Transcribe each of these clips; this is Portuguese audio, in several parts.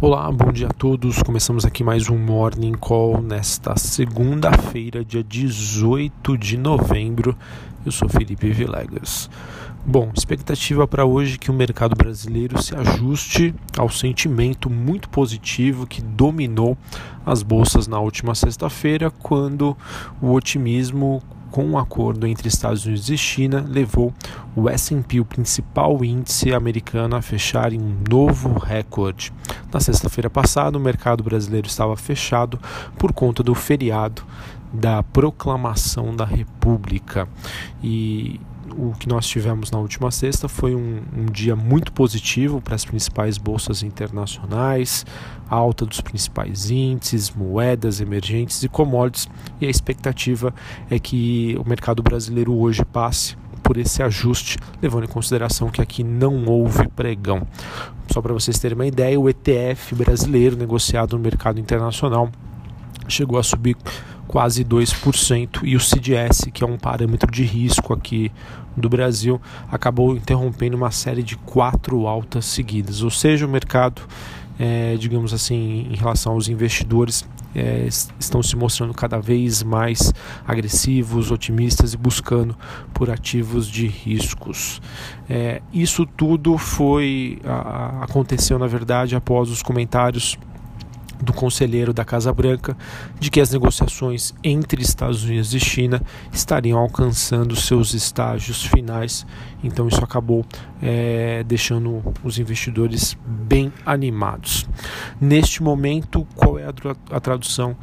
Olá, bom dia a todos. Começamos aqui mais um Morning Call nesta segunda-feira, dia 18 de novembro. Eu sou Felipe Vilegas. Bom, expectativa para hoje é que o mercado brasileiro se ajuste ao sentimento muito positivo que dominou as bolsas na última sexta-feira, quando o otimismo com um acordo entre Estados Unidos e China, levou o S&P, o principal índice americano, a fechar em um novo recorde. Na sexta-feira passada, o mercado brasileiro estava fechado por conta do feriado da proclamação da República e o que nós tivemos na última sexta foi um, um dia muito positivo para as principais bolsas internacionais, alta dos principais índices, moedas emergentes e commodities, e a expectativa é que o mercado brasileiro hoje passe por esse ajuste, levando em consideração que aqui não houve pregão. Só para vocês terem uma ideia, o ETF brasileiro negociado no mercado internacional chegou a subir quase 2%, e o CDS, que é um parâmetro de risco aqui do Brasil, acabou interrompendo uma série de quatro altas seguidas. Ou seja, o mercado, é, digamos assim, em relação aos investidores, é, estão se mostrando cada vez mais agressivos, otimistas e buscando por ativos de riscos. É, isso tudo foi a, aconteceu na verdade após os comentários do conselheiro da Casa Branca de que as negociações entre Estados Unidos e China estariam alcançando seus estágios finais. Então, isso acabou é, deixando os investidores bem animados. Neste momento, qual é a, a tradução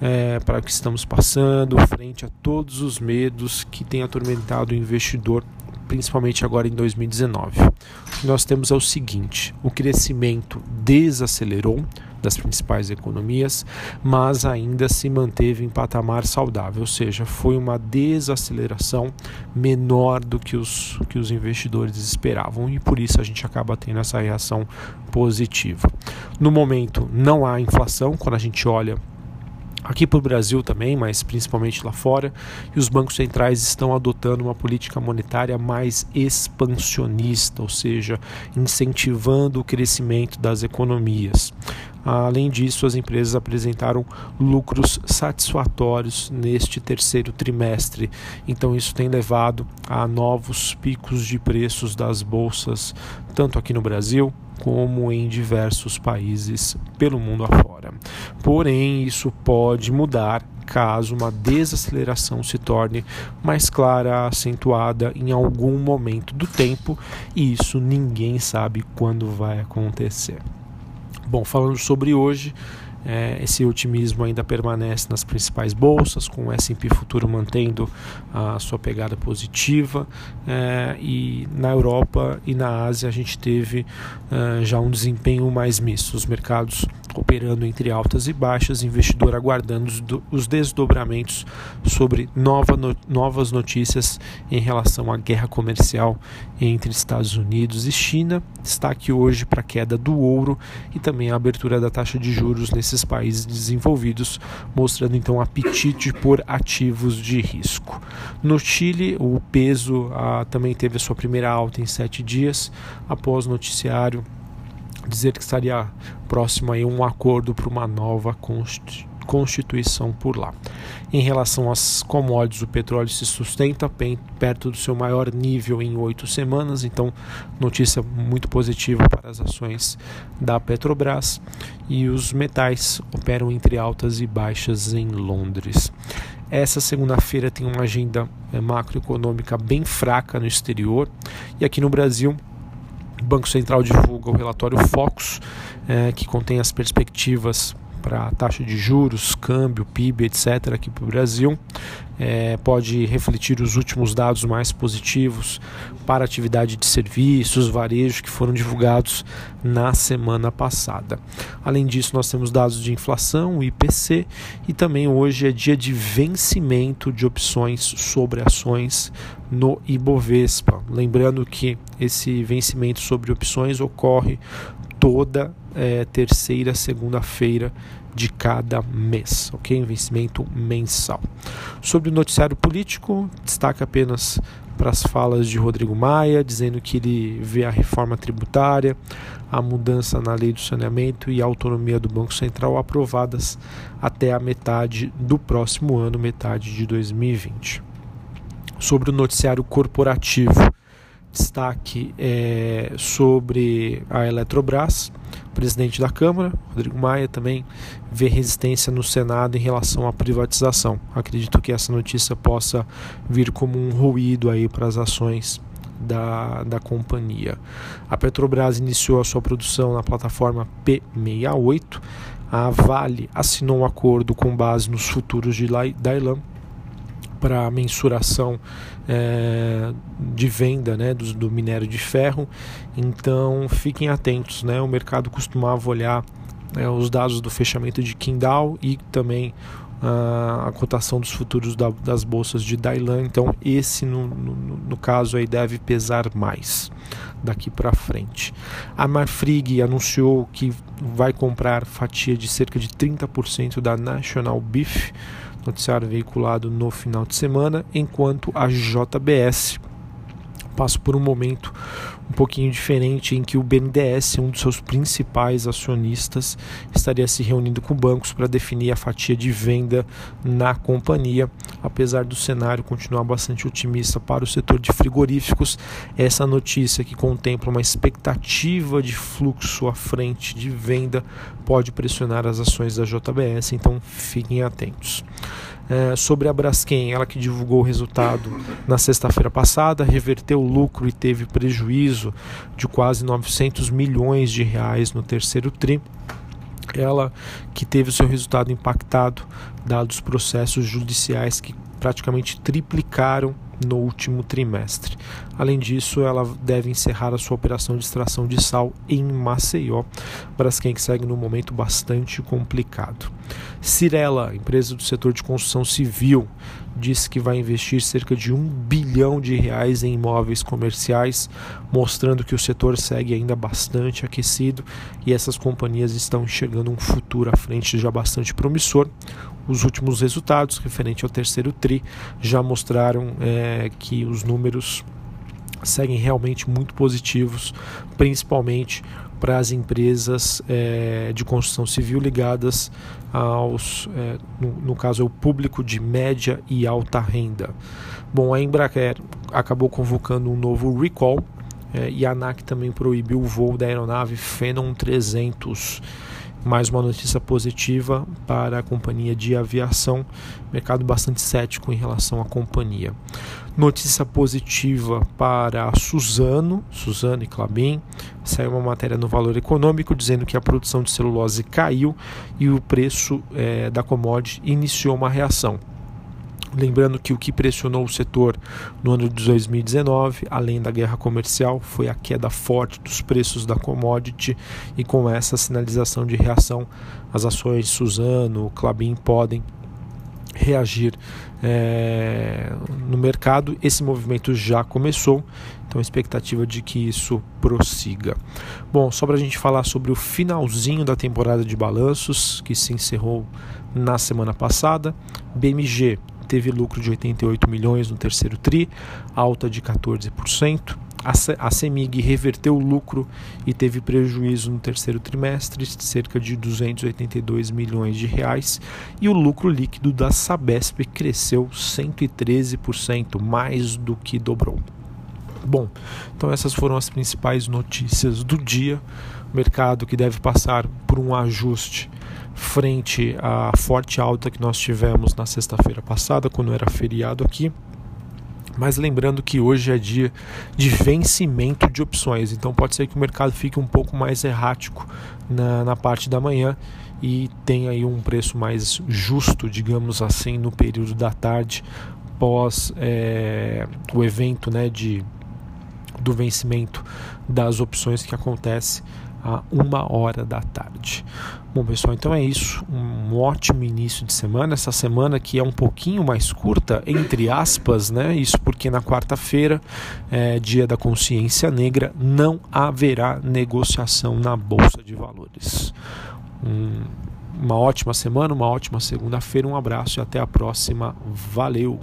é, para o que estamos passando, frente a todos os medos que têm atormentado o investidor principalmente agora em 2019. O que nós temos é o seguinte: o crescimento desacelerou das principais economias, mas ainda se manteve em patamar saudável, ou seja, foi uma desaceleração menor do que os, que os investidores esperavam e por isso a gente acaba tendo essa reação positiva. No momento, não há inflação, quando a gente olha aqui para o Brasil também, mas principalmente lá fora, e os bancos centrais estão adotando uma política monetária mais expansionista, ou seja, incentivando o crescimento das economias. Além disso, as empresas apresentaram lucros satisfatórios neste terceiro trimestre, então isso tem levado a novos picos de preços das bolsas, tanto aqui no Brasil como em diversos países pelo mundo afora. Porém, isso pode mudar caso uma desaceleração se torne mais clara, acentuada em algum momento do tempo, e isso ninguém sabe quando vai acontecer. Bom, falando sobre hoje, é, esse otimismo ainda permanece nas principais bolsas, com o S&P futuro mantendo a sua pegada positiva é, e na Europa e na Ásia a gente teve é, já um desempenho mais misto. Os mercados operando entre altas e baixas, investidor aguardando os desdobramentos sobre nova no, novas notícias em relação à guerra comercial entre Estados Unidos e China. Destaque hoje para a queda do ouro e também a abertura da taxa de juros nesses países desenvolvidos, mostrando então apetite por ativos de risco. No Chile, o peso ah, também teve a sua primeira alta em sete dias após noticiário dizer que estaria próximo a um acordo para uma nova constituição por lá. Em relação às commodities, o petróleo se sustenta perto do seu maior nível em oito semanas, então notícia muito positiva para as ações da Petrobras. E os metais operam entre altas e baixas em Londres. Essa segunda-feira tem uma agenda eh, macroeconômica bem fraca no exterior e aqui no Brasil Banco Central divulga o relatório Focus, é, que contém as perspectivas para a taxa de juros, câmbio, PIB, etc., aqui para o Brasil. É, pode refletir os últimos dados mais positivos para atividade de serviços, varejo, que foram divulgados na semana passada. Além disso, nós temos dados de inflação, IPC, e também hoje é dia de vencimento de opções sobre ações no Ibovespa. Lembrando que esse vencimento sobre opções ocorre toda é, terceira segunda-feira de cada mês, ok? Investimento mensal. Sobre o noticiário político, destaca apenas para as falas de Rodrigo Maia, dizendo que ele vê a reforma tributária, a mudança na lei do saneamento e a autonomia do Banco Central aprovadas até a metade do próximo ano, metade de 2020. Sobre o noticiário corporativo, destaque é, sobre a Eletrobras presidente da Câmara, Rodrigo Maia, também vê resistência no Senado em relação à privatização. Acredito que essa notícia possa vir como um ruído aí para as ações da, da companhia. A Petrobras iniciou a sua produção na plataforma P68. A Vale assinou um acordo com base nos futuros de Dailan para mensuração é, de venda né, do, do, minério de ferro. Então fiquem atentos, né? O mercado costumava olhar é, os dados do fechamento de Qingdao e também a, a cotação dos futuros da, das bolsas de Dailan. Então esse no, no, no caso aí deve pesar mais daqui para frente. A Marfrig anunciou que vai comprar fatia de cerca de 30% da National Beef noticiário veiculado no final de semana, enquanto a JBS passa por um momento um pouquinho diferente em que o BNDES, um dos seus principais acionistas, estaria se reunindo com bancos para definir a fatia de venda na companhia. Apesar do cenário continuar bastante otimista para o setor de frigoríficos, essa notícia que contempla uma expectativa de fluxo à frente de venda pode pressionar as ações da JBS, então fiquem atentos é, sobre a Braskem, ela que divulgou o resultado na sexta-feira passada, reverteu o lucro e teve prejuízo de quase 900 milhões de reais no terceiro tri. Ela que teve o seu resultado impactado, dados processos judiciais que praticamente triplicaram no último trimestre. Além disso, ela deve encerrar a sua operação de extração de sal em Maceió, Braskem que segue num momento bastante complicado. Cirela, empresa do setor de construção civil, disse que vai investir cerca de um bilhão de reais em imóveis comerciais, mostrando que o setor segue ainda bastante aquecido e essas companhias estão enxergando um futuro à frente já bastante promissor. Os últimos resultados, referente ao terceiro TRI, já mostraram é, que os números seguem realmente muito positivos, principalmente para as empresas é, de construção civil ligadas aos, é, no, no, caso, é o público de média e alta renda. Bom, a Embraer acabou convocando um novo recall é, e a ANAC também proibiu o voo da aeronave Phenom 300 mais uma notícia positiva para a companhia de aviação, mercado bastante cético em relação à companhia. Notícia positiva para a Suzano, Suzano e Clabin, saiu uma matéria no Valor Econômico dizendo que a produção de celulose caiu e o preço é, da commodity iniciou uma reação. Lembrando que o que pressionou o setor no ano de 2019, além da guerra comercial, foi a queda forte dos preços da commodity e com essa sinalização de reação, as ações Suzano, Clabin podem reagir é, no mercado. Esse movimento já começou, então a expectativa de que isso prossiga. Bom, só para a gente falar sobre o finalzinho da temporada de balanços que se encerrou na semana passada, BMG teve lucro de 88 milhões no terceiro tri, alta de 14%. A CEMIG reverteu o lucro e teve prejuízo no terceiro trimestre, cerca de 282 milhões de reais, e o lucro líquido da Sabesp cresceu 113%, mais do que dobrou. Bom, então essas foram as principais notícias do dia. Mercado que deve passar por um ajuste frente à forte alta que nós tivemos na sexta-feira passada, quando era feriado aqui. Mas lembrando que hoje é dia de vencimento de opções, então pode ser que o mercado fique um pouco mais errático na, na parte da manhã e tenha aí um preço mais justo, digamos assim, no período da tarde, pós é, o evento né, de, do vencimento das opções que acontece a uma hora da tarde. Bom, pessoal, então é isso. Um ótimo início de semana. Essa semana que é um pouquinho mais curta, entre aspas, né? Isso porque na quarta-feira, é, dia da consciência negra, não haverá negociação na Bolsa de Valores. Um, uma ótima semana, uma ótima segunda-feira. Um abraço e até a próxima. Valeu!